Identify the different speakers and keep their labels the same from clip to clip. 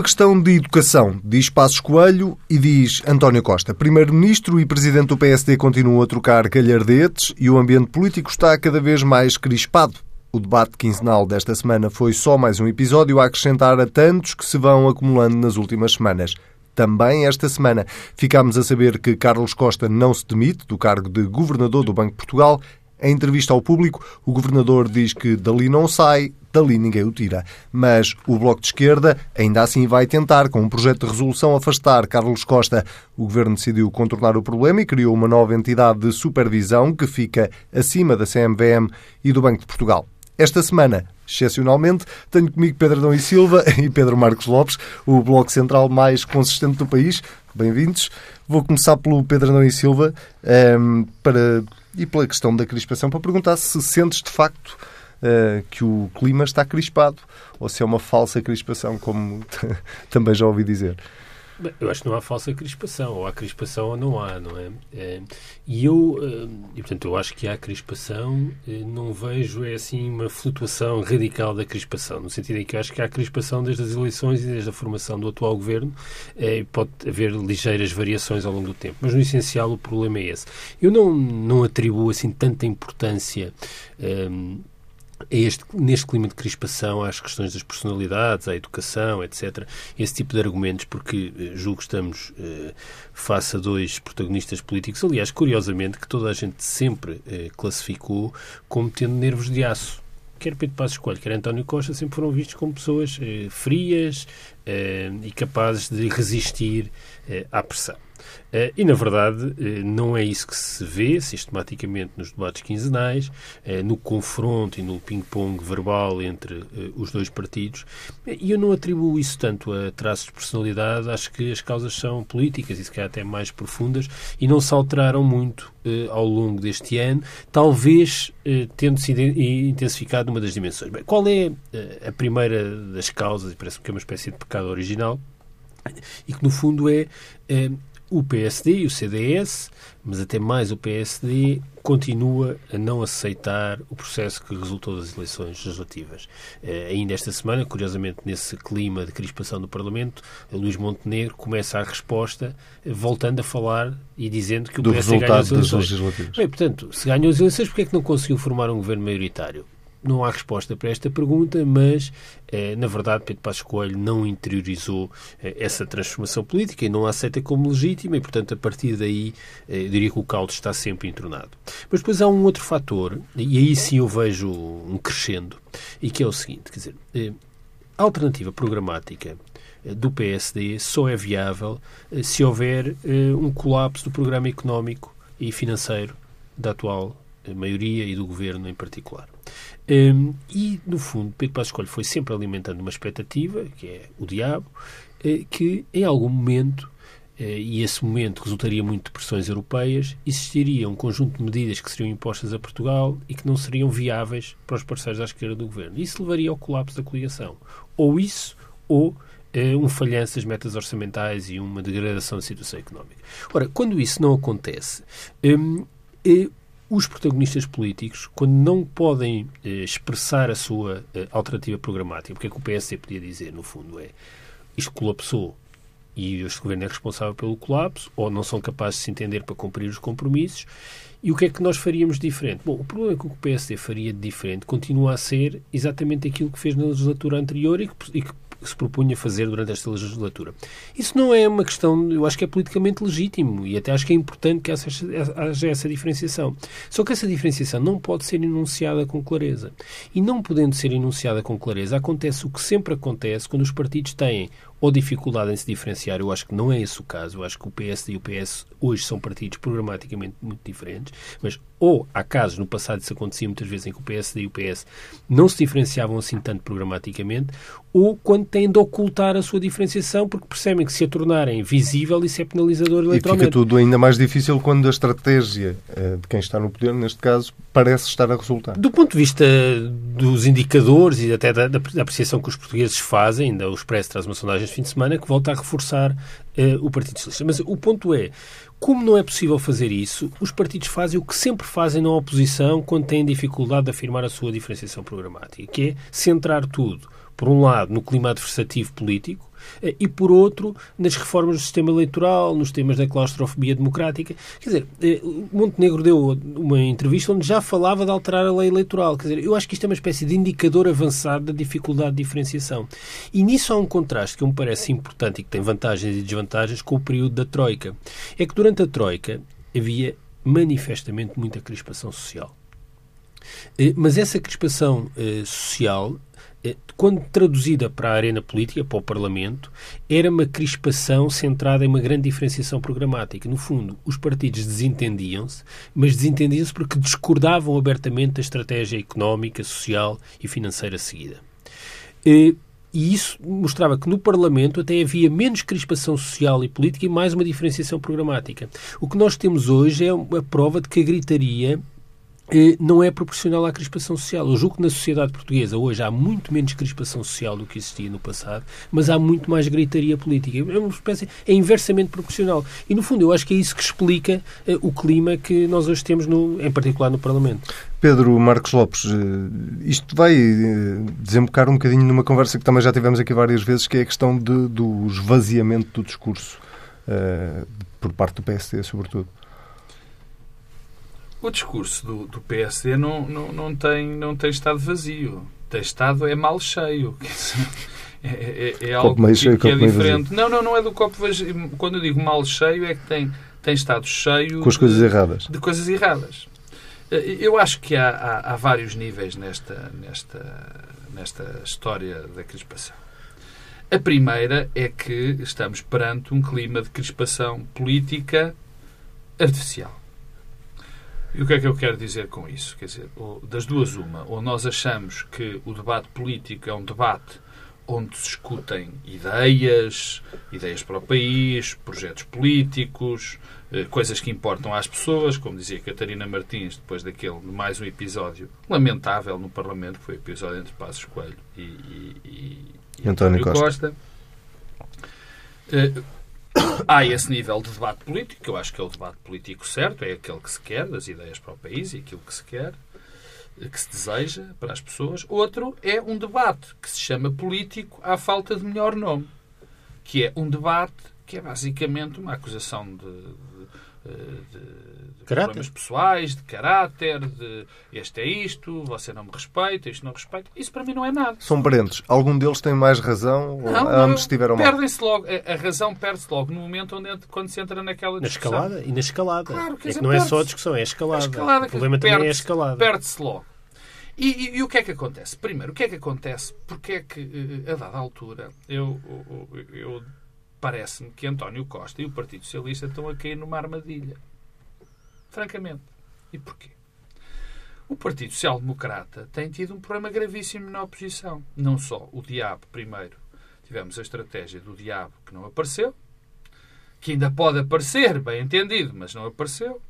Speaker 1: Uma questão de educação, diz Passos Coelho e diz António Costa. Primeiro-ministro e presidente do PSD continuam a trocar galhardetes e o ambiente político está cada vez mais crispado. O debate quinzenal desta semana foi só mais um episódio a acrescentar a tantos que se vão acumulando nas últimas semanas. Também esta semana ficámos a saber que Carlos Costa não se demite do cargo de governador do Banco de Portugal. Em entrevista ao público, o governador diz que dali não sai, dali ninguém o tira. Mas o Bloco de Esquerda ainda assim vai tentar, com um projeto de resolução, afastar Carlos Costa. O governo decidiu contornar o problema e criou uma nova entidade de supervisão que fica acima da CMVM e do Banco de Portugal. Esta semana, excepcionalmente, tenho comigo Pedro Adão e Silva e Pedro Marcos Lopes, o bloco central mais consistente do país. Bem-vindos. Vou começar pelo Pedro Adão e Silva um, ehm, para, e pela questão da crispação, para perguntar se sentes de facto uh, que o clima está crispado ou se é uma falsa crispação, como também já ouvi dizer.
Speaker 2: Eu acho que não há falsa crispação, ou há crispação ou não há, não é? é e eu, eh, e portanto, eu acho que há crispação, eh, não vejo é assim uma flutuação radical da crispação, no sentido em que eu acho que há crispação desde as eleições e desde a formação do atual governo, é, pode haver ligeiras variações ao longo do tempo, mas no essencial o problema é esse. Eu não, não atribuo assim tanta importância. Um, este, neste clima de crispação às questões das personalidades, à educação, etc. Esse tipo de argumentos, porque eh, julgo que estamos eh, face a dois protagonistas políticos, aliás, curiosamente, que toda a gente sempre eh, classificou como tendo nervos de aço. Quer Pedro Passos Coelho, quer António Costa, sempre foram vistos como pessoas eh, frias eh, e capazes de resistir eh, à pressão. Uh, e, na verdade, uh, não é isso que se vê sistematicamente nos debates quinzenais, uh, no confronto e no ping-pong verbal entre os dois partidos. E eu não atribuo isso tanto a traços de personalidade, acho que as causas são políticas e, se calhar, até mais profundas e não se alteraram muito ao longo deste ano, talvez tendo-se intensificado numa das dimensões. Bem, qual é a primeira das causas, e parece-me que é uma espécie de pecado original, e que, no fundo, é o PSD e o CDS, mas até mais o PSD, continua a não aceitar o processo que resultou das eleições legislativas. Uh, ainda esta semana, curiosamente, nesse clima de crispação do Parlamento, Luís Montenegro começa a resposta voltando a falar e dizendo que o
Speaker 1: do
Speaker 2: PSD ganhou as
Speaker 1: eleições.
Speaker 2: Bem, portanto, se ganhou as eleições, porquê é que não conseguiu formar um governo maioritário? Não há resposta para esta pergunta, mas, eh, na verdade, Pedro Passos Coelho não interiorizou eh, essa transformação política e não a aceita como legítima e, portanto, a partir daí, eh, eu diria que o caldo está sempre entornado. Mas depois há um outro fator, e aí sim eu vejo um crescendo, e que é o seguinte, quer dizer, a alternativa programática do PSD só é viável se houver um colapso do programa económico e financeiro da atual maioria e do governo em particular. Um, e, no fundo, Pedro Passos Coelho foi sempre alimentando uma expectativa, que é o diabo, eh, que em algum momento, eh, e esse momento resultaria muito de pressões europeias, existiria um conjunto de medidas que seriam impostas a Portugal e que não seriam viáveis para os parceiros à esquerda do governo. Isso levaria ao colapso da coligação. Ou isso, ou eh, um falhanço das metas orçamentais e uma degradação da situação económica. Ora, quando isso não acontece, um, os protagonistas políticos, quando não podem eh, expressar a sua eh, alternativa programática, porque é que o PSD podia dizer, no fundo, é isto colapsou e este governo é responsável pelo colapso, ou não são capazes de se entender para cumprir os compromissos, e o que é que nós faríamos diferente? Bom, o problema é que o PSD faria de diferente continua a ser exatamente aquilo que fez na legislatura anterior e que, e que se propunha fazer durante esta legislatura. Isso não é uma questão, eu acho que é politicamente legítimo e até acho que é importante que haja essa diferenciação. Só que essa diferenciação não pode ser enunciada com clareza. E não podendo ser enunciada com clareza, acontece o que sempre acontece quando os partidos têm ou dificuldade em se diferenciar, eu acho que não é esse o caso. Eu acho que o PSD e o PS hoje são partidos programaticamente muito diferentes, mas ou há casos, no passado isso acontecia muitas vezes, em que o PSD e o PS não se diferenciavam assim tanto programaticamente, ou quando têm de ocultar a sua diferenciação porque percebem que se a tornarem visível isso é penalizador eleitoralmente.
Speaker 1: E fica tudo ainda mais difícil quando a estratégia eh, de quem está no poder, neste caso, parece estar a resultar.
Speaker 2: Do ponto de vista dos indicadores e até da, da apreciação que os portugueses fazem, ainda o Expresso traz uma sondagem de fim de semana que volta a reforçar uh, o Partido Socialista. Mas o ponto é, como não é possível fazer isso, os partidos fazem o que sempre fazem na oposição quando têm dificuldade de afirmar a sua diferenciação programática, que é centrar tudo, por um lado, no clima adversativo político, e, por outro, nas reformas do sistema eleitoral, nos temas da claustrofobia democrática. Quer dizer, eh, Montenegro deu uma entrevista onde já falava de alterar a lei eleitoral. Quer dizer, eu acho que isto é uma espécie de indicador avançado da dificuldade de diferenciação. E nisso há um contraste que me parece importante e que tem vantagens e desvantagens com o período da Troika. É que durante a Troika havia manifestamente muita crispação social. Eh, mas essa crispação eh, social, eh, quando traduzida para a arena política, para o Parlamento, era uma crispação centrada em uma grande diferenciação programática. No fundo, os partidos desentendiam-se, mas desentendiam-se porque discordavam abertamente da estratégia económica, social e financeira seguida. E isso mostrava que no Parlamento até havia menos crispação social e política e mais uma diferenciação programática. O que nós temos hoje é a prova de que a gritaria eh, não é proporcional à crispação social. Eu julgo que na sociedade portuguesa hoje há muito menos crispação social do que existia no passado, mas há muito mais gritaria política. É uma espécie, é inversamente proporcional. E, no fundo, eu acho que é isso que explica eh, o clima que nós hoje temos, no, em particular no Parlamento.
Speaker 1: Pedro Marcos Lopes, eh, isto vai desembocar um bocadinho numa conversa que também já tivemos aqui várias vezes, que é a questão de, do esvaziamento do discurso uh, por parte do PSD, sobretudo.
Speaker 3: O discurso do, do PSD não, não, não, tem, não tem estado vazio. Tem estado é mal cheio. É, é, é, é algo
Speaker 1: meio cheio,
Speaker 3: que, que é diferente. Não, não, não é do copo vazio. Quando eu digo mal cheio é que tem, tem estado cheio...
Speaker 1: Com as coisas erradas.
Speaker 3: De coisas erradas. Eh, eu acho que há, há, há vários níveis nesta, nesta, nesta história da crispação. A primeira é que estamos perante um clima de crispação política artificial. E o que é que eu quero dizer com isso? Quer dizer, das duas, uma. Ou nós achamos que o debate político é um debate onde se discutem ideias, ideias para o país, projetos políticos, eh, coisas que importam às pessoas, como dizia Catarina Martins, depois daquele, mais um episódio lamentável no Parlamento, que foi o episódio entre Passos Coelho e, e, e,
Speaker 1: e António Costa. Costa.
Speaker 3: Há esse nível de debate político, que eu acho que é o debate político certo, é aquele que se quer, das ideias para o país e aquilo que se quer, que se deseja para as pessoas. Outro é um debate que se chama político à falta de melhor nome, que é um debate que é basicamente uma acusação de, de, de caráter. problemas pessoais, de caráter, de este é isto, você não me respeita, isto não respeita. Isso para mim não é nada.
Speaker 1: São parentes. Algum deles tem mais razão não, ou ambos estiveram
Speaker 3: mal? Perdem-se logo. A, razão perde-se logo no momento onde, quando se entra naquela discussão.
Speaker 2: Na escalada e na escalada. Claro, é que não é só a discussão, é a escalada. A escalada o problema também é a escalada.
Speaker 3: Perde-se logo. E, e, e, o que é que acontece? Primeiro, o que é que acontece? Porque é que, eh, a dada altura, eu, eu, eu parece-me que António Costa e o Partido Socialista estão a cair numa armadilha. Francamente. E porquê? O Partido Social Democrata tem tido um problema gravíssimo na oposição. Não só o diabo, primeiro, tivemos a estratégia do diabo que não apareceu, que ainda pode aparecer, bem entendido, mas não apareceu.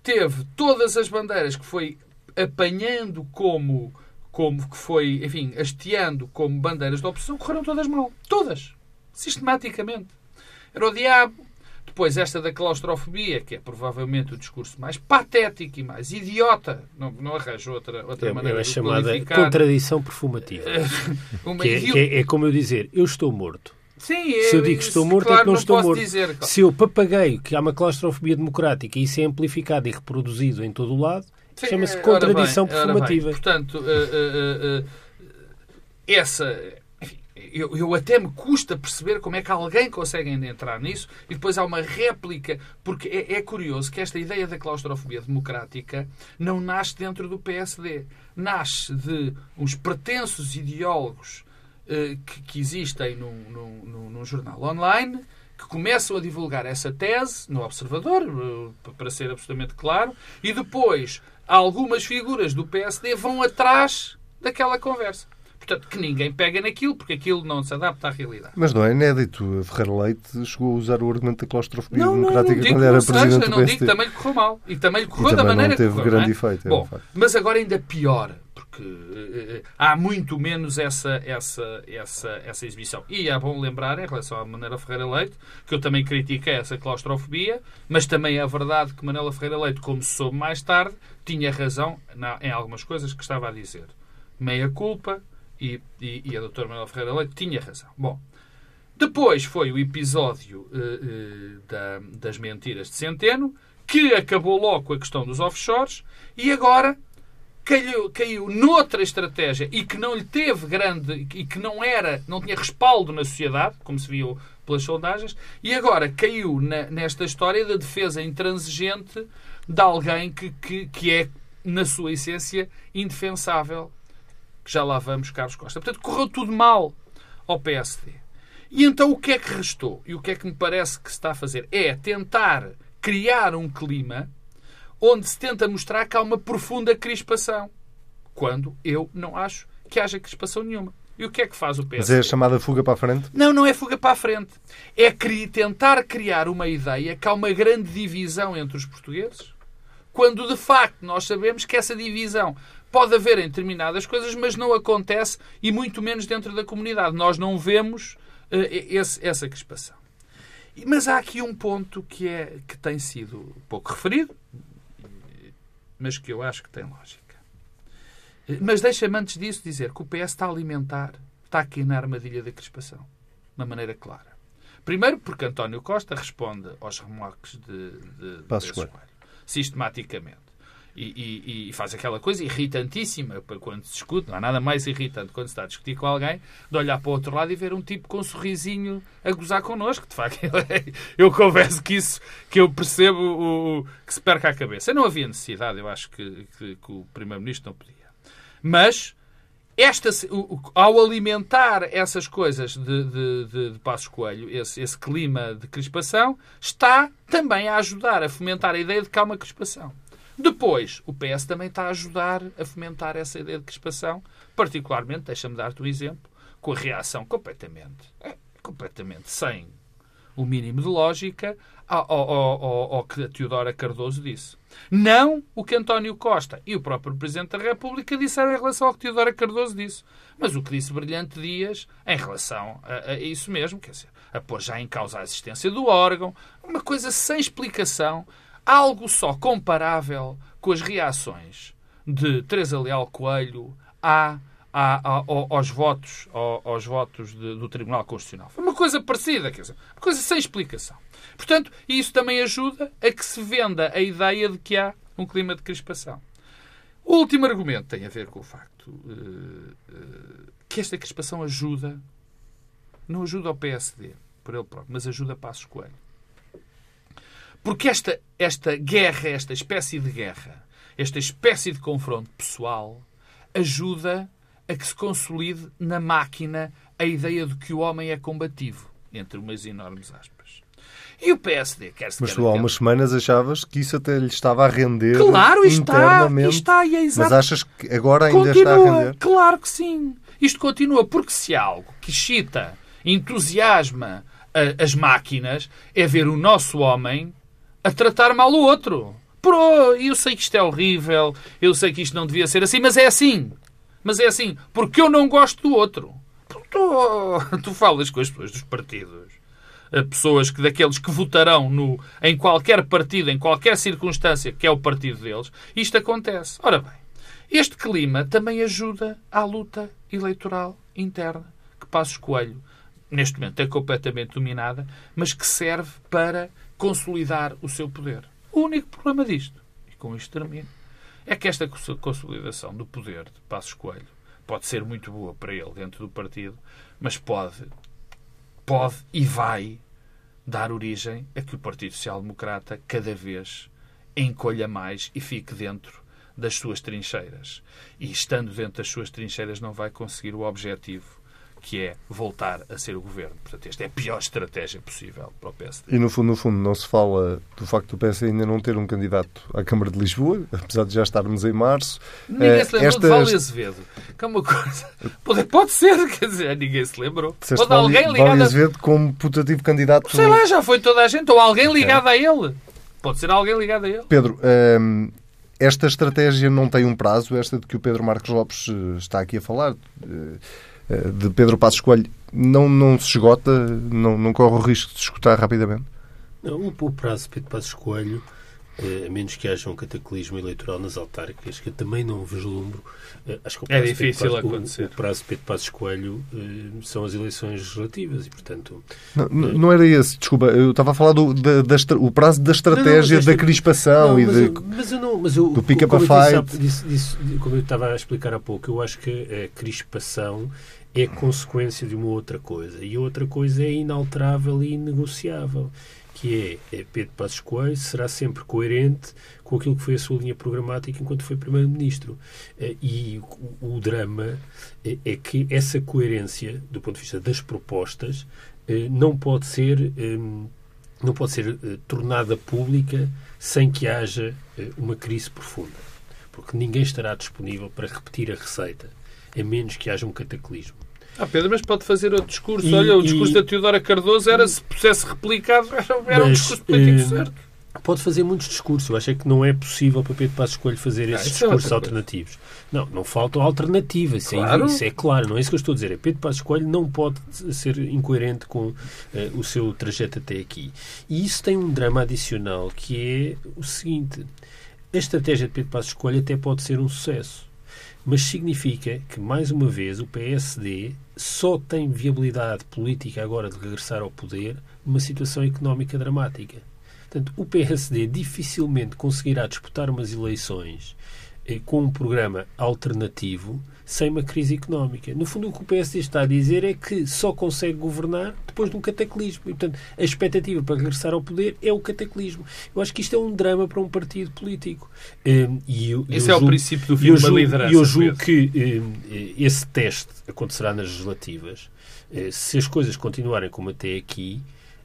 Speaker 3: Teve todas as bandeiras que foi apanhando como, como que foi, enfim, hasteando como bandeiras da oposição, correram todas mal. Todas. Sistematicamente. Era o diabo, depois, esta da claustrofobia, que é provavelmente o discurso mais patético e mais idiota, não, não arranjo outra, outra
Speaker 2: é,
Speaker 3: maneira
Speaker 2: é de chamada contradição perfumativa. que, é, que é, é, como eu dizer, eu estou morto.
Speaker 3: Sim,
Speaker 2: se eu digo que estou morto, claro, é que não, não estou morto. Dizer... Se eu papagueio que há uma claustrofobia democrática e isso é amplificado e reproduzido em todo o lado, chama-se contradição bem, perfumativa.
Speaker 3: Portanto, uh, uh, uh, essa eu, eu, até me custa perceber como é que alguém consegue ainda entrar nisso e depois há uma réplica, porque é, é, curioso que esta ideia da claustrofobia democrática não nasce dentro do PSD. Nasce de uns pretensos ideólogos eh, que, que, existem num, num, num, jornal online que começam a divulgar essa tese no Observador, eh, para ser absolutamente claro, e depois algumas figuras do PSD vão atrás daquela conversa. Portanto, que ninguém pega naquilo, porque aquilo não se adapta à realidade.
Speaker 1: Mas não é inédito. A Ferreira Leite chegou a usar o argumento da claustrofobia não, democrática não, não quando era presidente seja, do
Speaker 3: Não digo que também lhe correu mal. E também lhe correu da maneira
Speaker 1: teve
Speaker 3: que correu,
Speaker 1: grande
Speaker 3: é?
Speaker 1: efeito. É
Speaker 3: Bom, mas agora ainda pior, porque uh, há muito menos essa, essa, essa, essa exibição. E é bom lembrar, em relação à Manela Ferreira Leite, que eu também critiquei essa claustrofobia, mas também é verdade que Manela Ferreira Leite, como soube mais tarde, tinha razão na, em algumas coisas que estava a dizer. Meia culpa, e, e, e a doutora Manuela Ferreira Leite tinha razão. Bom, Depois foi o episódio uh, uh, da, das mentiras de Centeno, que acabou logo com a questão dos offshores, e agora caiu, caiu noutra estratégia e que não lhe teve grande e que não era, não tinha respaldo na sociedade, como se viu pelas sondagens, e agora caiu na, nesta história da defesa intransigente de alguém que, que, que é, na sua essência, indefensável. Que já lá vamos, Carlos Costa. Portanto, correu tudo mal ao PSD. E então o que é que restou? E o que é que me parece que se está a fazer? É tentar criar um clima onde se tenta mostrar que há uma profunda crispação. Quando eu não acho que haja crispação nenhuma. E o que é que faz o PSD?
Speaker 1: Mas é a chamada fuga para a frente?
Speaker 3: Não, não é fuga para a frente. É tentar criar uma ideia que há uma grande divisão entre os portugueses, quando de facto nós sabemos que essa divisão pode haver em determinadas coisas, mas não acontece e muito menos dentro da comunidade. Nós não vemos uh, esse, essa crispação. Mas há aqui um ponto que, é, que tem sido pouco referido, mas que eu acho que tem lógica. Mas deixa-me antes disso dizer que o PS está a alimentar, está aqui na armadilha da crispação, de uma maneira clara. Primeiro porque António Costa responde aos remorques de, de, de Coelho, sistematicamente. E, e, e, faz aquela coisa irritantíssima para quando se discute. Não há nada mais irritante quando se está a discutir com alguém de olhar para o outro lado e ver um tipo com um sorrisinho a gozar connosco. De facto, eu confesso que isso que eu percebo o, que se perca a cabeça. Não havia necessidade, eu acho que, que, que o Primeiro-Ministro não podia. Mas esta, ao alimentar essas coisas de, de, de, de Passos Coelho, esse, esse, clima de crispação, está também a ajudar a fomentar a ideia de que há uma crispação. Depois, o PS também está a ajudar a fomentar essa ideia de crispação, particularmente, deixa-me dar-te um exemplo, com a reação completamente, é, completamente sem o mínimo de lógica ao, ao, ao, ao que a Teodora Cardoso disse. Não o que António Costa e o próprio Presidente da República disseram em relação ao que Teodora Cardoso disse. Mas o que disse Brilhante Dias em relação a, a isso mesmo, quer dizer, a pôr já em causa a existência do órgão, uma coisa sem explicação, algo só comparável com as reações de Teresa Leal Coelho à aos votos, aos votos de, do Tribunal Constitucional. Foi uma coisa parecida, quer dizer, uma coisa sem explicação. Portanto, isso também ajuda a que se venda a ideia de que há um clima de crispação. O último argumento tem a ver com o facto uh, uh, que esta crispação ajuda, não ajuda ao PSD, por ele próprio, mas ajuda Passos Coelho. Porque esta, esta guerra, esta espécie de guerra, esta espécie de confronto pessoal, ajuda a que se consolide na máquina a ideia de que o homem é combativo, entre umas enormes aspas. E o PSD quer se
Speaker 1: Mas tu há umas semanas achavas que isso até lhe estava a render
Speaker 3: claro, está, está, e é exato.
Speaker 1: Mas achas que agora ainda
Speaker 3: continua,
Speaker 1: está a render?
Speaker 3: Claro que sim. Isto continua, porque se há algo que excita, entusiasma as máquinas, é ver o nosso homem a tratar mal o outro. Pro, eu sei que isto é horrível, eu sei que isto não devia ser assim, mas é assim. Mas é assim, porque eu não gosto do outro. Tu, tu falas com as pessoas dos partidos, pessoas que daqueles que votarão no, em qualquer partido, em qualquer circunstância que é o partido deles, isto acontece. Ora bem, este clima também ajuda à luta eleitoral interna que Passos Coelho, neste momento, é completamente dominada, mas que serve para consolidar o seu poder. O único problema disto, e com isto termino, é que esta consolidação do poder de Passos Coelho pode ser muito boa para ele dentro do partido, mas pode, pode e vai dar origem a que o Partido Social Democrata cada vez encolha mais e fique dentro das suas trincheiras. E estando dentro das suas trincheiras não vai conseguir o objetivo que é voltar a ser o governo. Portanto, esta é a pior estratégia possível para o PSD.
Speaker 1: E no fundo, no fundo, não se fala do facto do PSD ainda não ter um candidato à Câmara de Lisboa, apesar de já estarmos em março.
Speaker 3: Ninguém se lembrou Estas... de Vale Azevedo. Que é uma coisa. Pode, pode ser, quer dizer, ninguém se lembrou.
Speaker 1: Disseste pode alguém ligado. Vale Azevedo como putativo candidato.
Speaker 3: Sei lá, já foi toda a gente, ou alguém ligado é. a ele. Pode ser alguém ligado a ele.
Speaker 1: Pedro, hum, esta estratégia não tem um prazo, esta de que o Pedro Marcos Lopes eh, está aqui a falar. Eh, de Pedro Passos Coelho não, não se esgota, não, não corre o risco de se esgotar rapidamente?
Speaker 2: Não, o prazo de Pedro Passos Coelho eh, a menos que haja um cataclismo eleitoral nas autárquicas, que eu também não vislumbro. Eh, acho que
Speaker 3: é difícil acontecer. O,
Speaker 2: o prazo de Pedro Passos Coelho são as eleições legislativas e, portanto...
Speaker 1: Não, não era esse, desculpa. Eu estava a falar do da, da, o prazo da estratégia não, não, da crispação
Speaker 2: não,
Speaker 1: e de,
Speaker 2: eu, mas eu não, mas eu,
Speaker 1: do pick-up a fight.
Speaker 2: Disse, disse, como eu estava a explicar há pouco, eu acho que a crispação é consequência de uma outra coisa. E outra coisa é inalterável e inegociável, que é, é Pedro Passos Coelho será sempre coerente com aquilo que foi a sua linha programática enquanto foi Primeiro-Ministro. Eh, e o, o drama é, é, que essa coerência, do ponto de vista das propostas, eh, não pode ser, ehm, não pode ser eh, tornada pública sem que haja uma crise profunda. Porque ninguém estará disponível para repetir a receita a menos que haja um cataclismo.
Speaker 3: Ah, Pedro, mas pode fazer outro discurso. E, Olha, o discurso e... da Teodora Cardoso era, se fosse replicado, era um discurso político uh, certo.
Speaker 2: Pode fazer muitos discursos. Eu acho é que não é possível para Pedro Passos Coelho fazer ah, esses ah, discursos é alternativos. Não, não faltam alternativas. Isso, é claro. É, isso é claro, não é isso que eu estou a dizer. É Pedro Passos Coelho não pode ser incoerente com uh, o seu trajeto até aqui. E isso tem um drama adicional que é o seguinte. A estratégia de Pedro Passos Coelho até pode ser um sucesso mas significa que, mais uma vez, o PSD só tem viabilidade política agora de regressar ao poder numa situação económica dramática. Portanto, o PSD dificilmente conseguirá disputar umas eleições eh, com um programa alternativo sem uma crise económica. No fundo, o que o PSD está a dizer é que só consegue governar depois de um cataclismo. E, portanto, a expectativa para regressar ao poder é o cataclismo. Eu acho que isto é um drama para um partido político.
Speaker 3: Hum, e eu, esse eu é julgo, o princípio do fim uma liderança.
Speaker 2: E eu julgo que hum, esse teste acontecerá nas legislativas. Eh, se as coisas continuarem como até aqui,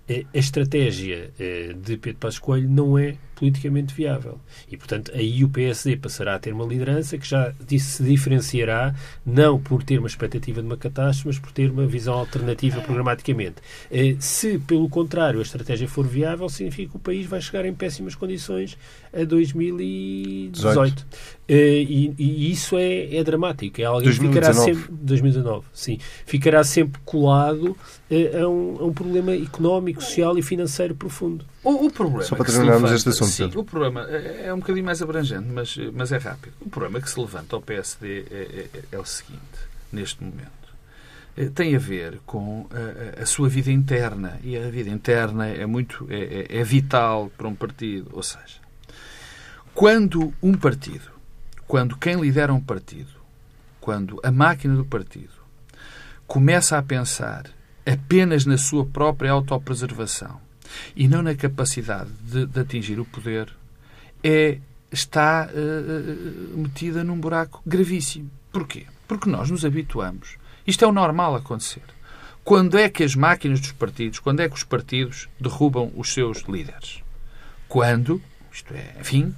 Speaker 2: eh, a estratégia eh, de Pedro Passos Coelho não é politicamente viável. E, portanto, aí o PSD passará a ter uma liderança que já se diferenciará não por ter uma expectativa de uma catástrofe, mas por ter uma visão alternativa programaticamente. Eh, se, pelo contrário, a estratégia for viável, significa que o país vai chegar em péssimas condições a 2018. E, e, isso é, é dramático. É alguém 2019. ficará sempre 2019, sim, ficará sempre colado a um, a um problema económico, social e financeiro profundo.
Speaker 3: O, o problema
Speaker 1: Só para terminarmos este assunto.
Speaker 3: Sim, o problema é, é um bocadinho mais abrangente, mas, mas é rápido. O problema que se levanta ao PSD é, é, é o seguinte, neste momento. Eh, tem a ver com a, a, sua vida interna. E a vida interna é muito é, é, é vital para um partido. Ou seja, quando um partido, quando quem lidera um partido, quando a máquina do partido começa a pensar apenas na sua própria autopreservação e não na capacidade de, de atingir o poder, é, está uh, metida num buraco gravíssimo. Porquê? Porque nós nos habituamos. Isto é o normal acontecer. Quando é que as máquinas dos partidos, quando é que os partidos derrubam os seus líderes? Quando, isto é, enfim.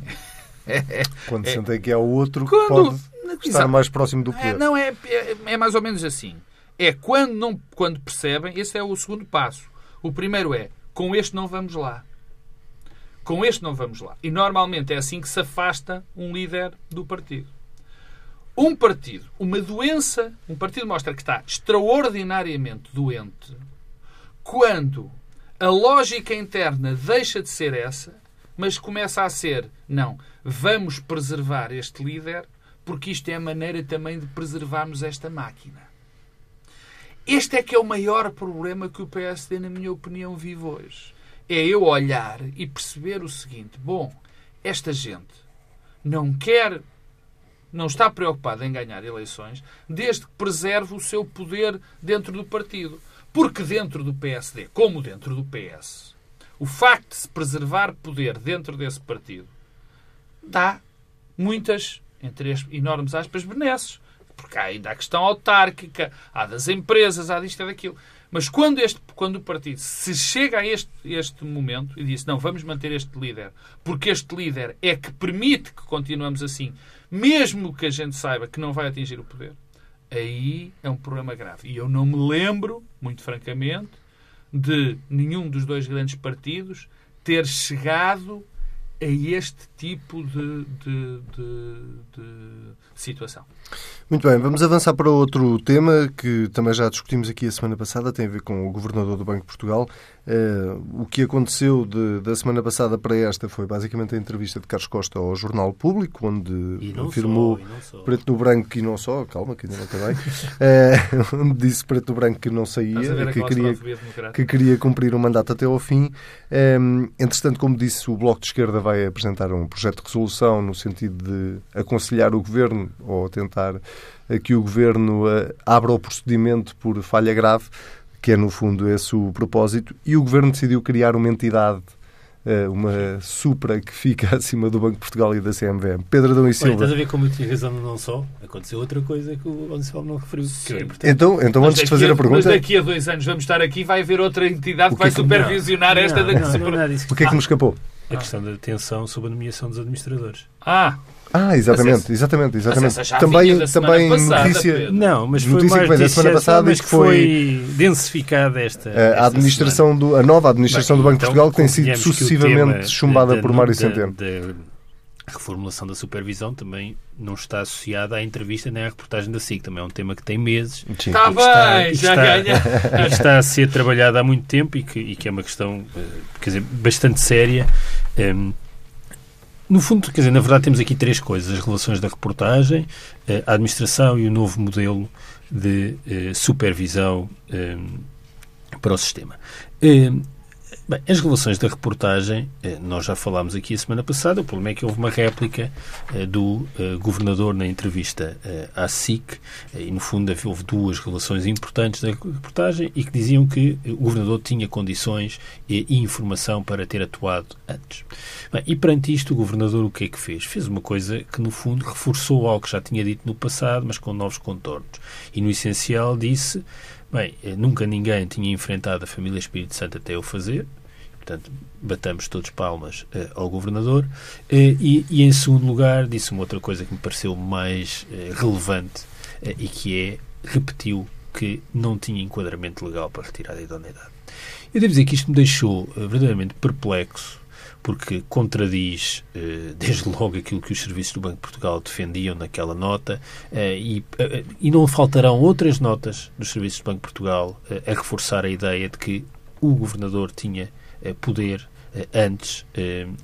Speaker 1: quando é, sentem que é o outro que pode estar exato, mais próximo do poder.
Speaker 3: É, não, é, é, é mais ou menos assim. É quando, não, quando percebem, esse é o segundo passo. O primeiro é com este não vamos lá. Com este não vamos lá. E normalmente é assim que se afasta um líder do partido. Um partido, uma doença, um partido mostra que está extraordinariamente doente quando a lógica interna deixa de ser essa, mas começa a ser, não, vamos preservar este líder porque isto é a maneira também de preservarmos esta máquina. Este é que é o maior problema que o PSD, na minha opinião, vive hoje. É eu olhar e perceber o seguinte: bom, esta gente não quer, não está preocupada em ganhar eleições, desde que preserve o seu poder dentro do partido. Porque dentro do PSD, como dentro do PS, o facto de se preservar poder dentro desse partido dá muitas, entre as enormes aspas, benesses. Porque há ainda a questão autárquica, há das empresas, há disto e daquilo. Mas quando, este, quando o partido se chega a este, este momento e diz não, vamos manter este líder, porque este líder é que permite que continuemos assim, mesmo que a gente saiba que não vai atingir o poder, aí é um problema grave. E eu não me lembro, muito francamente, de nenhum dos dois grandes partidos ter chegado a este tipo de, de, de, de situação.
Speaker 1: Muito bem, vamos avançar para outro tema que também já discutimos aqui a semana passada, tem a ver com o Governador do Banco de Portugal. Uh, o que aconteceu de, da semana passada para esta foi basicamente a entrevista de Carlos Costa ao Jornal Público, onde afirmou
Speaker 2: só,
Speaker 1: preto no branco e não só, calma que ainda não acabei, uh, onde disse preto no branco que não saía, que queria, que queria cumprir o um mandato até ao fim. Um, entretanto, como disse, o Bloco de Esquerda vai apresentar um projeto de resolução no sentido de aconselhar o Governo ou tentar que o Governo eh, abra o procedimento por falha grave, que é, no fundo, esse o propósito, e o Governo decidiu criar uma entidade eh, uma supra que fica acima do Banco de Portugal e da CMVM. Pedro Adão e Silva.
Speaker 2: Olha, estás a ver como eu tinha razão não só? Aconteceu outra coisa que o Gonçalo não referiu.
Speaker 1: É então, então antes de fazer a, pergunta...
Speaker 3: Mas daqui a dois anos vamos estar aqui vai haver outra entidade que vai que supervisionar
Speaker 2: não,
Speaker 3: esta...
Speaker 2: Não,
Speaker 3: da...
Speaker 2: não, não, não,
Speaker 1: o que é que nos escapou?
Speaker 2: A questão da atenção sobre a nomeação dos administradores.
Speaker 3: Ah,
Speaker 1: ah, exatamente, exatamente, exatamente. também também
Speaker 3: passada,
Speaker 1: notícia,
Speaker 3: Pedro.
Speaker 2: não, mas foi
Speaker 1: notícia
Speaker 2: mais
Speaker 1: que da semana passada
Speaker 2: mas
Speaker 1: que foi,
Speaker 2: foi densificada esta,
Speaker 1: a administração do a nova administração
Speaker 2: Bem,
Speaker 1: do Banco de
Speaker 2: então,
Speaker 1: Portugal que tem sido sucessivamente chumbada
Speaker 2: da,
Speaker 1: por Mário
Speaker 2: da,
Speaker 1: Centeno.
Speaker 2: Da, reformulação da supervisão também não está associada à entrevista nem à reportagem da SIC. Também é um tema que tem meses.
Speaker 3: Está bem,
Speaker 2: está,
Speaker 3: já
Speaker 2: está,
Speaker 3: ganha.
Speaker 2: está a ser trabalhado há muito tempo e que, e que é uma questão eh, quer dizer, bastante séria. Um, no fundo, quer dizer, na verdade temos aqui três coisas. As relações da reportagem, eh, a administração e o novo modelo de eh, supervisão eh, para o sistema. Bem, as relações da reportagem, eh, nós já falámos aqui a semana passada, o problema é que houve uma réplica eh, do eh, governador na entrevista à SIC, e no fundo houve duas relações importantes da reportagem e que diziam que o governador tinha condições e informação para ter atuado antes. Bem, e perante isto, o governador o que é que fez? Fez uma coisa que, no fundo, reforçou algo que já tinha dito no passado, mas com novos contornos. E, no essencial, disse Bem, eh, nunca ninguém tinha enfrentado a família Espírito Santo até o fazer. Portanto, batamos todos palmas uh, ao governador. Uh, e, e, em segundo lugar, disse uma outra coisa que me pareceu mais relevante e que é, repetiu que não tinha enquadramento legal para retirar a idoneidade. Eu devo dizer que isto me deixou verdadeiramente perplexo porque contradiz eh, desde logo aquilo que os serviços do Banco de Portugal defendiam naquela nota eh, e, eh, e não faltarão outras notas dos serviços do Banco de Portugal a reforçar a ideia de que o governador tinha poder antes,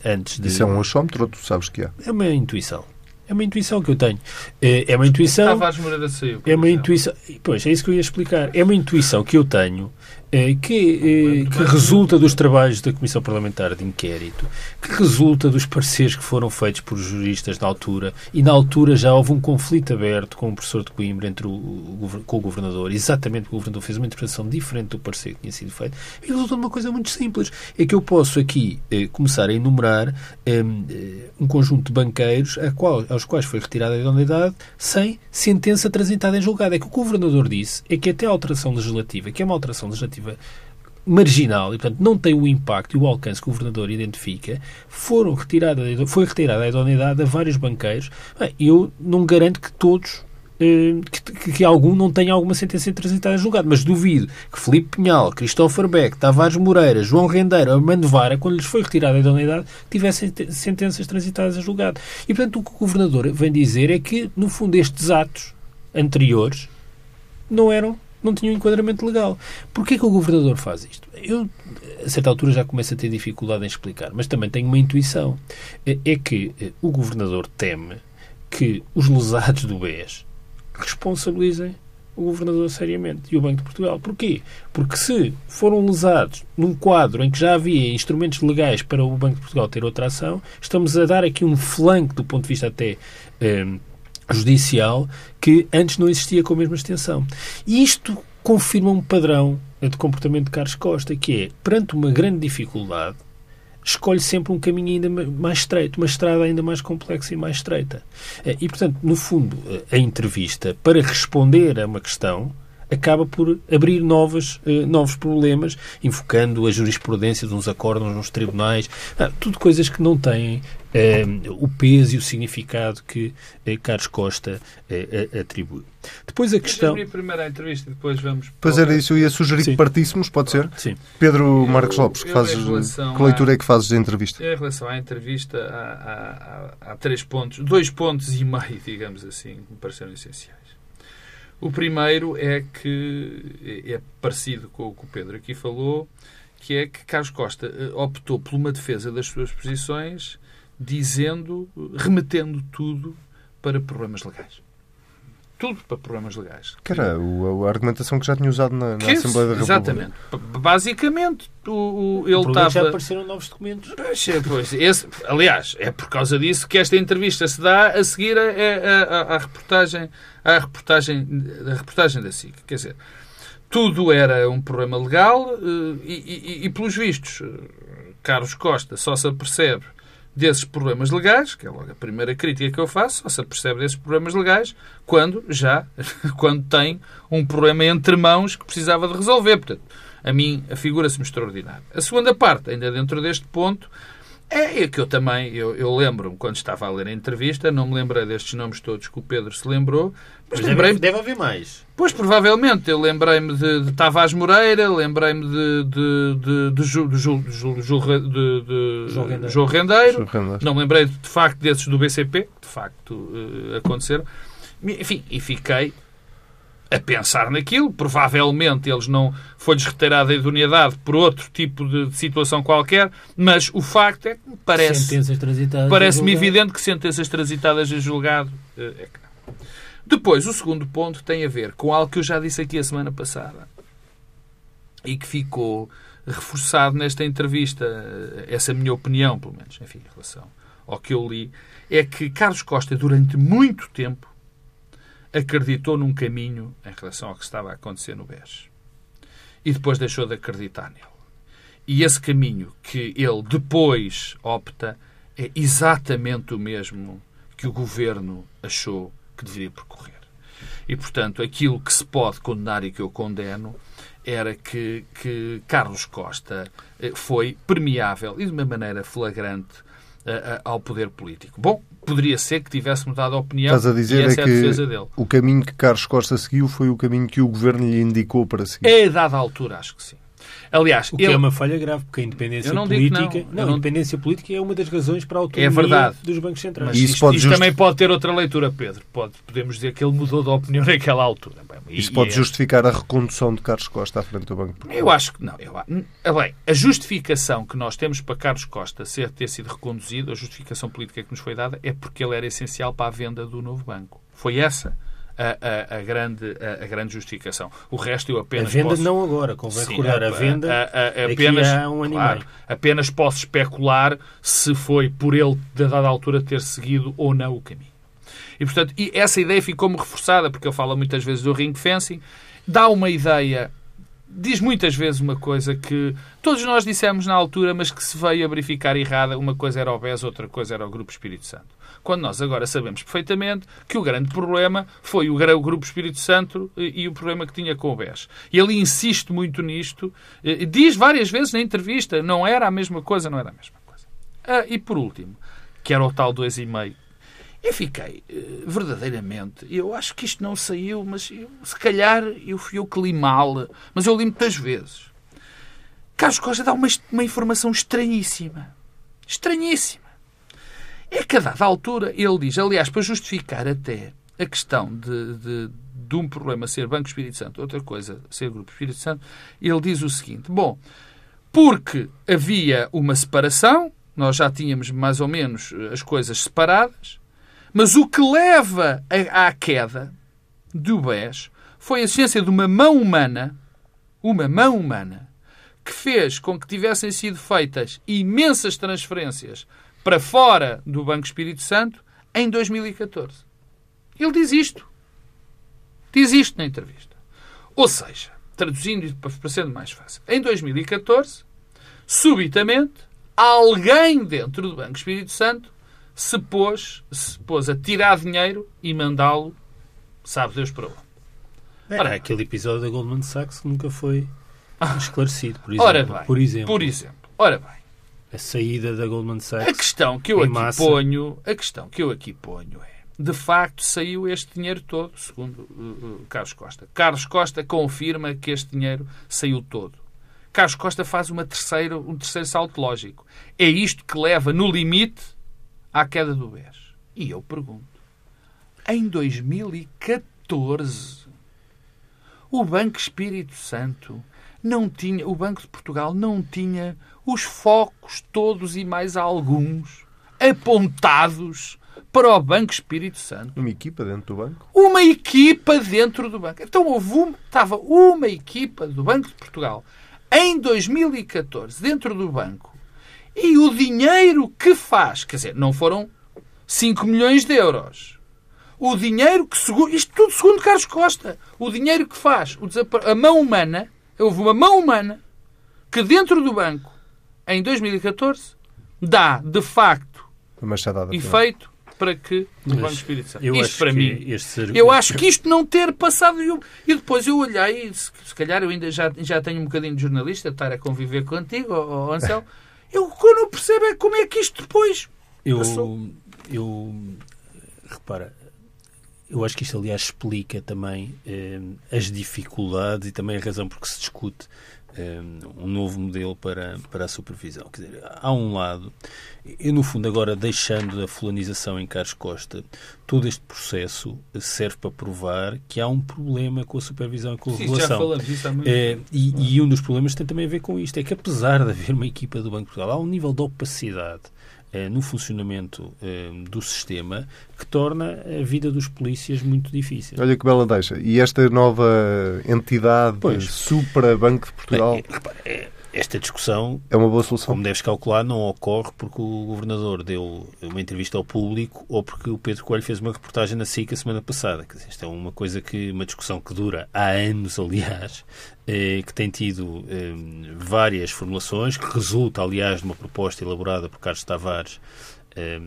Speaker 2: antes de.
Speaker 1: Isso é um achómetro, tu sabes que é?
Speaker 2: É uma intuição. É uma intuição que eu tenho. É uma intuição.
Speaker 3: Tavares Moreira saiu.
Speaker 2: É uma intuição. Pois, é isso que eu ia explicar. É uma intuição que eu tenho é, que, é, que resulta dos trabalhos da Comissão Parlamentar de Inquérito, que resulta dos pareceres que foram feitos por juristas na altura, e na altura já houve um conflito aberto com o professor de Coimbra entre o, com o governador, exatamente porque o governador fez uma interpretação diferente do parecer que tinha sido feito, e resulta de uma coisa muito simples, é que eu posso aqui eh, começar a enumerar eh, um conjunto de banqueiros a qual, aos quais foi retirada a idoneidade sem sentença transitada em julgado. É que o governador disse é que até a alteração legislativa, que é uma alteração legislativa marginal e, portanto, não tem o impacto e o alcance que o governador identifica, foram retirada, foi retirada a idoneidade a vários banqueiros. Eu não garanto que todos eh, que, que, algum não tenha alguma sentença transitada em julgado, mas duvido que Felipe Pinhal, Cristóvão Beck, Tavares Moreira, João Rendeiro, Armando Vara, quando lhes foi retirada a idoneidade, tivessem sentenças transitadas em julgado. E, portanto, o que o Governador vem dizer é que, no fundo, estes atos anteriores não eram não tinham enquadramento legal. Porquê que o governador faz isto? Eu, a certa altura, já começo a ter dificuldade em explicar, mas também tenho uma intuição. É, é que eh, o governador teme que os lesados do BES responsabilizem o governador seriamente e o Banco de Portugal. Porquê? Porque se foram lesados num quadro em que já havia instrumentos legais para o Banco de Portugal ter outra ação, estamos a dar aqui um flanco do ponto de vista até eh, judicial que antes não existia com a mesma extensão. E isto confirma um padrão de comportamento de Carlos Costa, que é, perante uma grande dificuldade, escolhe sempre um caminho ainda mais estreito, uma estrada ainda mais complexa e mais estreita. Eh, e, portanto, no fundo, eh, a entrevista, para responder a uma questão, acaba por abrir novos, eh, novos problemas, invocando a jurisprudência de uns acordos nos tribunais, ah, tudo coisas que não têm eh, o peso e o significado que eh, Carlos Costa eh, atribui. Depois a questão.
Speaker 3: Abrir primeiro a entrevista e depois vamos.
Speaker 1: Pois era isso, eu ia sugerir Sim. que partíssemos, pode ser?
Speaker 2: Sim.
Speaker 1: Pedro Marcos Lopes, que, fazes, que leitura é que fazes da entrevista?
Speaker 3: Em relação à entrevista, há, há, há três pontos, dois pontos e meio, digamos assim, que me pareceram essenciais. O primeiro é que é parecido com o que o Pedro aqui falou, que é que Carlos Costa eh, optou por uma defesa das suas posições, dizendo, remetendo tudo para problemas legais tudo para problemas legais.
Speaker 1: Que era a, argumentação que já tinha usado na, na Assembleia da República.
Speaker 3: Exatamente. Basicamente, o, o ele estava...
Speaker 2: já apareceram novos documentos.
Speaker 3: Pois, é, pois, esse, aliás, é por causa disso que esta entrevista se dá a seguir a, a, a, a reportagem, a reportagem, a reportagem da SIC. Quer dizer, tudo era um problema legal eh, e, e, e pelos vistos, eh, Carlos Costa só se apercebe desses problemas legais, que é logo a primeira crítica que eu faço, só se percebe desses problemas legais quando já, quando tem um problema entre mãos que precisava de resolver. Portanto, a mim figura-se-me extraordinário. A segunda parte, ainda dentro deste ponto, é que eu também, eu, eu lembro-me, quando estava a ler a entrevista, não me lembrei destes nomes todos que o Pedro se lembrou,
Speaker 2: mas, mas deve, deve haver mais.
Speaker 3: Pois, provavelmente. Eu lembrei-me de, de Tavares Moreira, lembrei-me de, de, de, de, Ju, de, Ju, de, Ju, de, João Rendeiro. João Rendeiro. Não me lembrei, de facto, desses do BCP, que de facto uh, aconteceram. Enfim, e fiquei a pensar naquilo. Provavelmente eles não foi-lhes retirada a idoneidade por outro tipo de situação qualquer, mas o facto é que parece... Parece-me evidente que sentenças transitadas a julgado uh, é que não. Depois, o segundo ponto tem a ver com algo que eu já disse aqui a semana passada e que ficou reforçado nesta entrevista, essa é a minha opinião, pelo menos, enfim, em relação ao que eu li, é que Carlos Costa, durante muito tempo, acreditou num caminho em relação ao que estava a acontecer no BES. E depois deixou de acreditar nele. E esse caminho que ele depois opta é exatamente o mesmo que o governo achou que deveria percorrer. E, portanto, aquilo que se pode condenar e que eu condeno era que, que Carlos Costa eh, foi permeável e de uma maneira flagrante ao poder político. Bom, poderia ser que tivesse mudado a opinião
Speaker 1: Estás a dizer
Speaker 3: e essa
Speaker 1: é,
Speaker 3: é a defesa dele.
Speaker 1: O caminho que Carlos Costa seguiu foi o caminho que o governo lhe indicou para seguir.
Speaker 3: É, dada altura, acho que sim. Aliás,
Speaker 2: o que ele... é uma falha grave, porque a independência política, não. não, a independência política é uma das razões para a autonomia
Speaker 3: é verdade.
Speaker 2: dos bancos centrais.
Speaker 3: Mas isso, isto, isto também pode ter outra leitura, Pedro. Pode, podemos dizer que ele mudou de opinião naquela altura.
Speaker 1: Bem, isso pode é... justificar a recondução de Carlos Costa à frente do Banco
Speaker 3: Eu acho que não. Eu, bem, a justificação que nós temos para Carlos Costa ser, ter sido reconduzido, a justificação política que nos foi dada, é porque ele era essencial para a venda do novo banco. Foi essa a, a, a grande, a, a, grande justificação. O resto eu apenas.
Speaker 2: A venda
Speaker 3: posso...
Speaker 2: não agora, convém Sim, recordar. A, venda
Speaker 3: apenas,
Speaker 2: há um ano claro,
Speaker 3: Apenas posso especular se foi por ele, da dada altura, ter seguido ou não o caminho. E, portanto, e essa ideia ficou-me reforçada, porque eu falo muitas vezes do ring fencing, dá uma ideia diz muitas vezes uma coisa que todos nós dissemos na altura, mas que se veio a verificar errada. Uma coisa era o BES, outra coisa era o Grupo Espírito Santo quando nós agora sabemos perfeitamente que o grande problema foi o Grupo Espírito Santo e, o problema que tinha com o BES. Ele insiste muito nisto, diz várias vezes na entrevista, não era a mesma coisa, não era a mesma coisa. Ah, e por último, que era o tal 2,5, eu fiquei eh, verdadeiramente. Eu acho que isto não saiu, mas eu, se calhar eu fui eu que li mal. Mas eu li muitas vezes. Carlos Costa dá uma, uma informação estranhíssima. Estranhíssima é que a dada altura ele diz, aliás, para justificar até a questão de, de, de um problema ser Banco Espírito Santo, outra coisa ser Grupo Espírito Santo, ele diz o seguinte: bom, porque havia uma separação, nós já tínhamos mais ou menos eh, as coisas separadas, mas o que leva à queda do BES foi a ciência de uma mão humana, uma mão humana, que fez com que tivessem sido feitas imensas transferências para fora do Banco Espírito Santo em 2014. Ele diz isto. Diz isto na entrevista. Ou seja, traduzindo para sendo mais fácil, em 2014, subitamente, alguém dentro do Banco Espírito Santo se pôs, se pôs a tirar dinheiro e mandá-lo, sabe Deus para onde.
Speaker 2: Era aquele episódio da Goldman Sachs que nunca foi esclarecido, por exemplo.
Speaker 3: Ora bem,
Speaker 2: por exemplo,
Speaker 3: por exemplo. Ora bem,
Speaker 2: a saída da Goldman Sachs.
Speaker 3: a questão que eu aqui
Speaker 2: massa.
Speaker 3: ponho, a questão que eu aqui ponho é, de facto saiu este dinheiro todo, segundo uh, uh, Carlos Costa. Carlos Costa confirma que este dinheiro saiu todo. Carlos Costa faz uma terceira, um terceiro salto lógico. É isto que leva, no limite, à queda do BES. E eu pergunto, em 2014, o Banco Espírito Santo não tinha, o Banco de Portugal não tinha os focos todos e mais alguns apontados para o Banco Espírito Santo.
Speaker 1: Uma equipa dentro do banco?
Speaker 3: Uma equipa dentro do banco. Então houve uma, estava uma equipa do Banco de Portugal em 2014 dentro do banco e o dinheiro que faz, quer dizer, não foram 5 milhões de euros. O dinheiro que, segundo, isto tudo segundo Carlos Costa, o dinheiro que faz o a mão humana, houve uma mão humana que dentro do banco, em 2014, dá, de facto, efeito para que o Banco Espírito Santo.
Speaker 2: eu
Speaker 3: Isto
Speaker 2: acho
Speaker 3: para
Speaker 2: que
Speaker 3: mim.
Speaker 2: este
Speaker 3: Eu acho que isto não ter passado. eu- e depois eu olhei, e se, se calhar eu ainda já, já tenho um bocadinho de jornalista, estar a conviver contigo, ó, ó, Ansel. Eu, o que eu não percebo é como é que isto depois.
Speaker 2: Eu,
Speaker 3: Passou.
Speaker 2: eu repara, eu acho que isto aliás explica também eh, as dificuldades e também a razão por que se discute um novo modelo para, para a supervisão. Quer dizer, há um lado, eu no fundo agora deixando a fulanização em Carlos Costa, todo este processo serve para provar que há um problema com a supervisão e com a
Speaker 3: Sim, já
Speaker 2: regulação.
Speaker 3: falamos disso há muito
Speaker 2: É, e, e um dos problemas tem também a ver com isto, é que apesar de haver uma equipa do Banco de Portugal, há um nível de opacidade no funcionamento eh, do sistema que torna a vida dos polícias muito difícil.
Speaker 1: Olha que bela deixa. E esta nova entidade
Speaker 2: Pois.
Speaker 1: Supra Banco de Portugal
Speaker 2: Bem, é, esta discussão
Speaker 1: é uma boa solução.
Speaker 2: como deves calcular, não ocorre porque o Governador deu uma entrevista ao público ou porque o Pedro Coelho fez uma reportagem na SIC a semana passada. Quer dizer, isto é uma coisa que, uma discussão que dura há anos, aliás, eh, que tem tido eh, várias formulações, que resulta, aliás, de uma proposta elaborada por Carlos Tavares eh,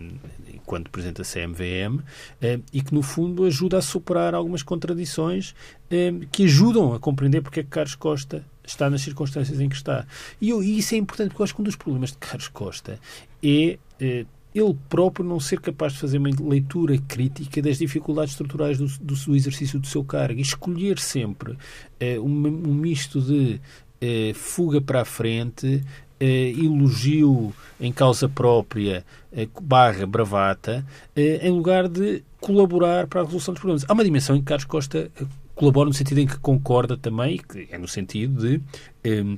Speaker 2: enquanto Presidente da CMVM, eh, e que, no fundo, ajuda a superar algumas contradições eh, que ajudam a compreender porque é que Carlos Costa está nas circunstâncias em que está. E, e isso é importante, porque eu acho que um dos problemas de Carlos Costa é eh, ele próprio não ser capaz de fazer uma leitura crítica das dificuldades estruturais do, do, do exercício do seu cargo e escolher sempre eh, um, um misto de eh, fuga para a frente, eh, elogio em causa própria, eh, barra bravata, eh, em lugar de colaborar para a resolução dos problemas. Há uma dimensão em que Carlos Costa colabora no sentido em que concorda também, que é no sentido de eh,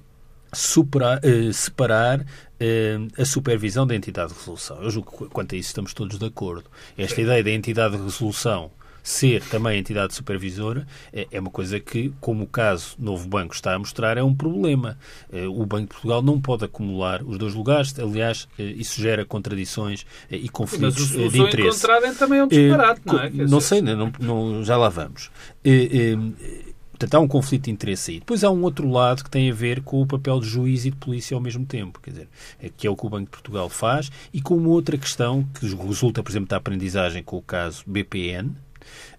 Speaker 2: superar- eh, separar eh, a supervisão da entidade de resolução. Eu julgo que quanto a isso estamos todos de acordo. Esta ideia da entidade de resolução ser também entidade supervisora é, é uma coisa que, como o caso Novo Banco está a mostrar, é um problema. Eh, O Banco de Portugal não pode acumular os dois lugares. Aliás, eh, isso gera contradições eh, e
Speaker 3: Mas
Speaker 2: conflitos
Speaker 3: a
Speaker 2: eh, de interesse.
Speaker 3: encontrada também é um disparate, não é?
Speaker 2: não sei, né, não, não- já lá vamos. Portanto, há um conflito de interesse aí. Depois há um outro lado que tem a ver com o papel de juiz e de polícia ao mesmo tempo, quer dizer, é que é o que o Banco de Portugal faz, e com uma outra questão que resulta, por exemplo, da aprendizagem com o caso BPN,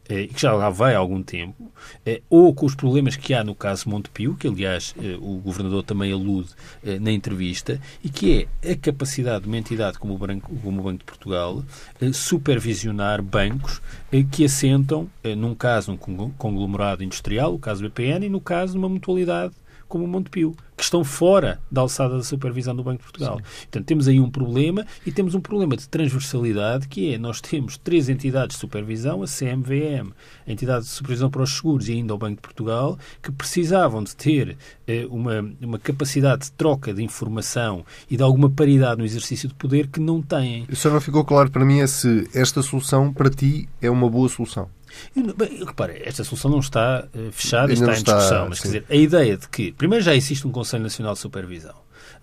Speaker 2: e que já lá vai há algum tempo, eh, ou com os problemas que há no caso Montepio, que aliás eh, o Governador também alude eh, na entrevista, e que é a capacidade de uma entidade como o Banco, como o Banco de Portugal eh, supervisionar bancos eh, que assentam, eh, num caso, um con- conglomerado industrial, o caso BPN, e no caso, numa mutualidade como o Montepio, que estão fora da alçada da supervisão do Banco de Portugal. Portanto, temos aí um problema e temos um problema de transversalidade, que é, nós temos três entidades de supervisão, a CMVM, a entidade de supervisão para os seguros e ainda o Banco de Portugal, que precisavam de ter eh, uma, uma capacidade de troca de informação e de alguma paridade no exercício de poder que não têm.
Speaker 1: Só não ficou claro para mim é se esta solução, para ti, é uma boa solução.
Speaker 2: Bem, repare, esta solução não está eh, fechada, está
Speaker 1: não
Speaker 2: em
Speaker 1: está,
Speaker 2: discussão, mas
Speaker 1: sim.
Speaker 2: quer dizer, a ideia de que, primeiro já existe um Conselho Nacional de Supervisão,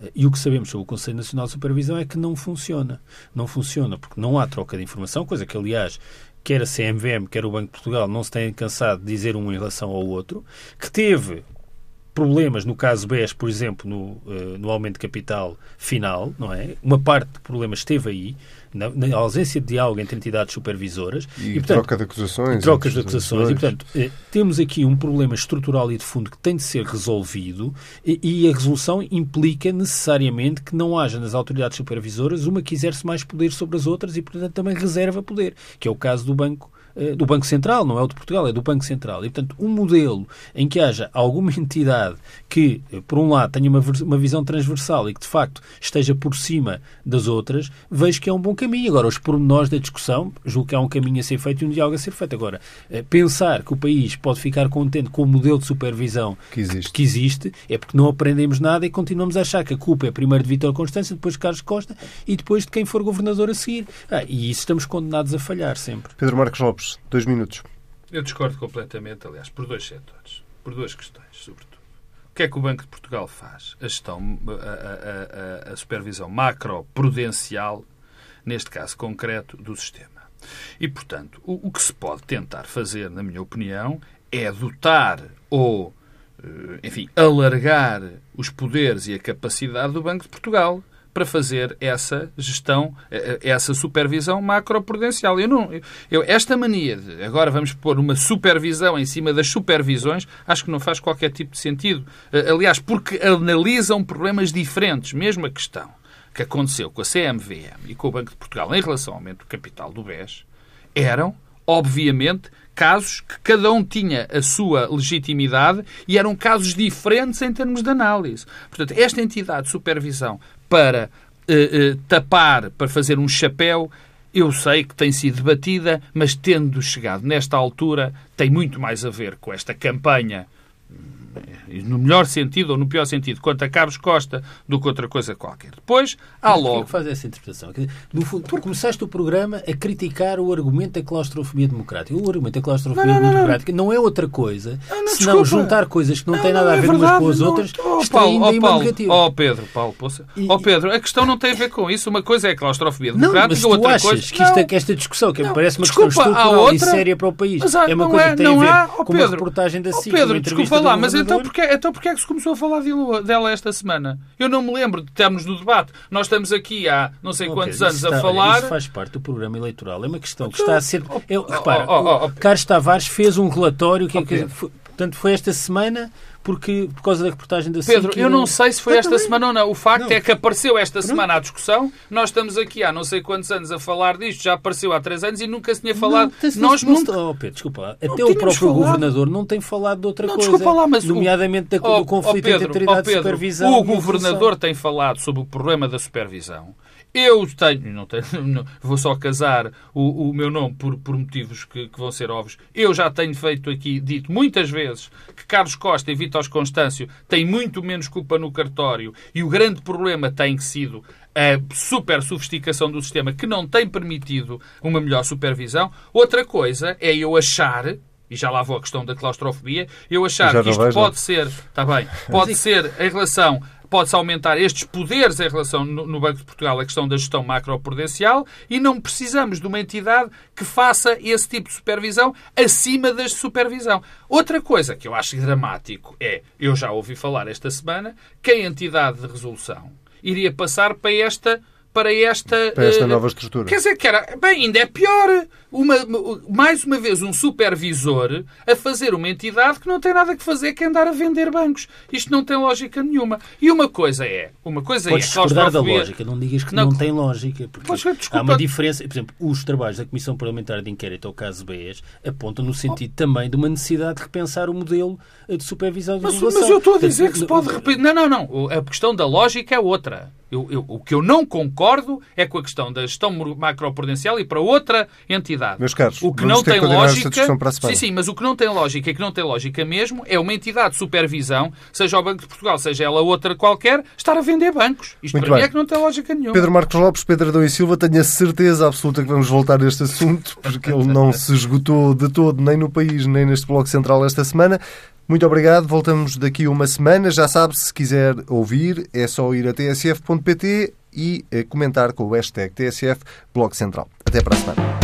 Speaker 2: eh, e o que sabemos sobre o Conselho Nacional de Supervisão é que não funciona. Não funciona porque não há troca de informação, coisa que, aliás, quer a CMVM, quer o Banco de Portugal não se têm cansado de dizer um em relação ao outro, que teve problemas, no caso BES, por exemplo, no, no aumento de capital final, não é? Uma parte do problema esteve aí, na, na, ausência de diálogo entre entidades supervisoras.
Speaker 1: E, e portanto, troca de acusações.
Speaker 2: Trocas de acusações. E, portanto, eh, temos aqui um problema estrutural e de fundo que tem de ser resolvido e, e, a resolução implica necessariamente que não haja nas autoridades supervisoras uma que exerce mais poder sobre as outras e, portanto, também reserva poder, que é o caso do Banco do Banco Central, não é o de Portugal, é do Banco Central. E, portanto, um modelo em que haja alguma entidade que, eh, por um lado, tenha uma, uma visão transversal e que, de facto, esteja por cima das outras, vejo que é um bom caminho. Agora, os pormenores da discussão, julgo que há um caminho a ser feito e um diálogo a ser feito. Agora, eh, pensar que o país pode ficar contente com o modelo de supervisão
Speaker 1: que existe,
Speaker 2: que existe é porque não aprendemos nada e continuamos a achar que a culpa é primeiro de Vítor Constância, depois de Carlos Costa e depois de quem for governador a seguir. Ah, e isso estamos condenados a falhar sempre.
Speaker 1: Pedro Marcos Lopes, Dois minutos.
Speaker 3: Eu discordo completamente, aliás, por dois setores. Por duas questões, sobretudo. O que é que o Banco de Portugal faz? A gestão, a, a, a, a supervisão macro-prudencial, neste caso concreto, do sistema. E, portanto, o, o que se pode tentar fazer, na minha opinião, é dotar ou, eh, enfim, alargar os poderes e a capacidade do Banco de Portugal para fazer essa gestão, eh, eh, essa supervisão macroprudencial. Eu não, eu, esta mania de agora vamos pôr uma supervisão em cima das supervisões, acho que não faz qualquer tipo de sentido. Eh, aliás, porque analisam problemas diferentes, mesmo a questão que aconteceu com a CMVM e com o Banco de Portugal em relação ao aumento do capital do BES, eram, obviamente, casos que cada um tinha a sua legitimidade e eram casos diferentes em termos de análise. Portanto, esta entidade de supervisão para uh, uh, tapar, para fazer um chapéu, eu sei que tem sido debatida, mas tendo chegado nesta altura, tem muito mais a ver com esta campanha no melhor sentido ou no pior sentido, quanto a Carlos Costa, do que outra coisa qualquer. Depois, há logo.
Speaker 2: faz essa interpretação? No fundo, Porque... começaste o programa a criticar o argumento da claustrofobia democrática. O argumento da claustrofobia não, não, democrática não, não, é outra coisa senão juntar coisas que não, têm nada a ver é umas com as outras, oh,
Speaker 3: extraindo oh, Paulo, oh, Pedro, Paulo, poça. E... Oh, Pedro, a questão não tem a ver com isso. Uma coisa é a claustrofobia democrática,
Speaker 2: não,
Speaker 3: outra
Speaker 2: achas
Speaker 3: coisa.
Speaker 2: Que, isto, que esta discussão, que me parece uma desculpa, questão estrutural outra... e séria para o país, mas, é uma coisa é, que tem a ver oh, com uma reportagem da SIC,
Speaker 3: Pedro, desculpa lá, mas então porque, então porque é que se começou a falar dela esta semana? Eu não me lembro de termos no debate. Nós estamos aqui há não sei okay, quantos anos está, a falar.
Speaker 2: Isso faz parte do programa eleitoral. É uma questão que está a ser. Eu, repara, oh, oh, oh, Carlos Tavares fez um relatório que, okay. que portanto, foi esta semana porque, por causa da reportagem da
Speaker 3: Pedro, eu não sei se foi esta também. semana ou não. O facto não. é que apareceu esta semana a discussão. Nós estamos aqui há não sei quantos anos a falar disto, já apareceu há três anos e nunca se tinha falado.
Speaker 2: Não, Nós nunca... Oh, Pedro, desculpa. Até o próprio falado. governador não tem falado de outra não, coisa. Desculpa lá, mas nomeadamente o... da, do oh, conflito oh, Pedro, entre autoridade oh, Pedro, de supervisão.
Speaker 3: O governador tem falado sobre o problema da supervisão. Eu tenho, não tenho, não, vou só casar o, o meu nome por, por motivos que, que, vão ser óbvios. Eu já tenho feito aqui, dito muitas vezes, que Carlos Costa e Vítor Constâncio têm muito menos culpa no cartório e o grande problema tem sido a super sofisticação do sistema que não tem permitido uma melhor supervisão. Outra coisa é eu achar e já lá vou a questão da claustrofobia, eu achar que isto pode ser, está bem, pode ser em relação pode-se aumentar estes poderes em relação no, no, Banco de Portugal a questão da gestão macroprudencial e não precisamos de uma entidade que faça esse tipo de supervisão acima da supervisão. Outra coisa que eu acho dramático é, eu já ouvi falar esta semana, que a entidade de resolução iria passar para esta para esta,
Speaker 1: para esta uh, nova estrutura.
Speaker 3: Quer dizer que era, bem, ainda é pior. Uma, mais uma vez, um supervisor a fazer uma entidade que não tem nada que fazer que andar a vender bancos. Isto não tem lógica nenhuma. E uma coisa é, uma coisa
Speaker 2: Podes
Speaker 3: é,
Speaker 2: discordar da lógica, não digas que não, não tem lógica, porque há uma diferença, por exemplo, os trabalhos da Comissão Parlamentar de Inquérito ao caso BES apontam no sentido oh. também de uma necessidade de repensar o modelo de supervisão de
Speaker 3: mas, mas eu estou a dizer que se pode repetir. Não, não, não. A questão da lógica é outra. Eu, eu, o que eu não concordo é com a questão da gestão macroprudencial e para outra entidade.
Speaker 1: Meus caros,
Speaker 3: o que não tem lógica. Sim, sim, mas o que não tem lógica e que não tem lógica mesmo é uma entidade de supervisão, seja o Banco de Portugal, seja ela outra qualquer, estar a vender bancos. Isto Muito para bem. mim é que não tem lógica nenhuma.
Speaker 1: Pedro Marcos Lopes, Pedro Adão e Silva, tenho a certeza absoluta que vamos voltar a este assunto, porque ele não se esgotou de todo, nem no país, nem neste Bloco Central esta semana. Muito obrigado. Voltamos daqui uma semana. Já sabe, se quiser ouvir, é só ir a tsf.pt e eh, comentar com o hashtag TSF Bloco Central. Até para a semana.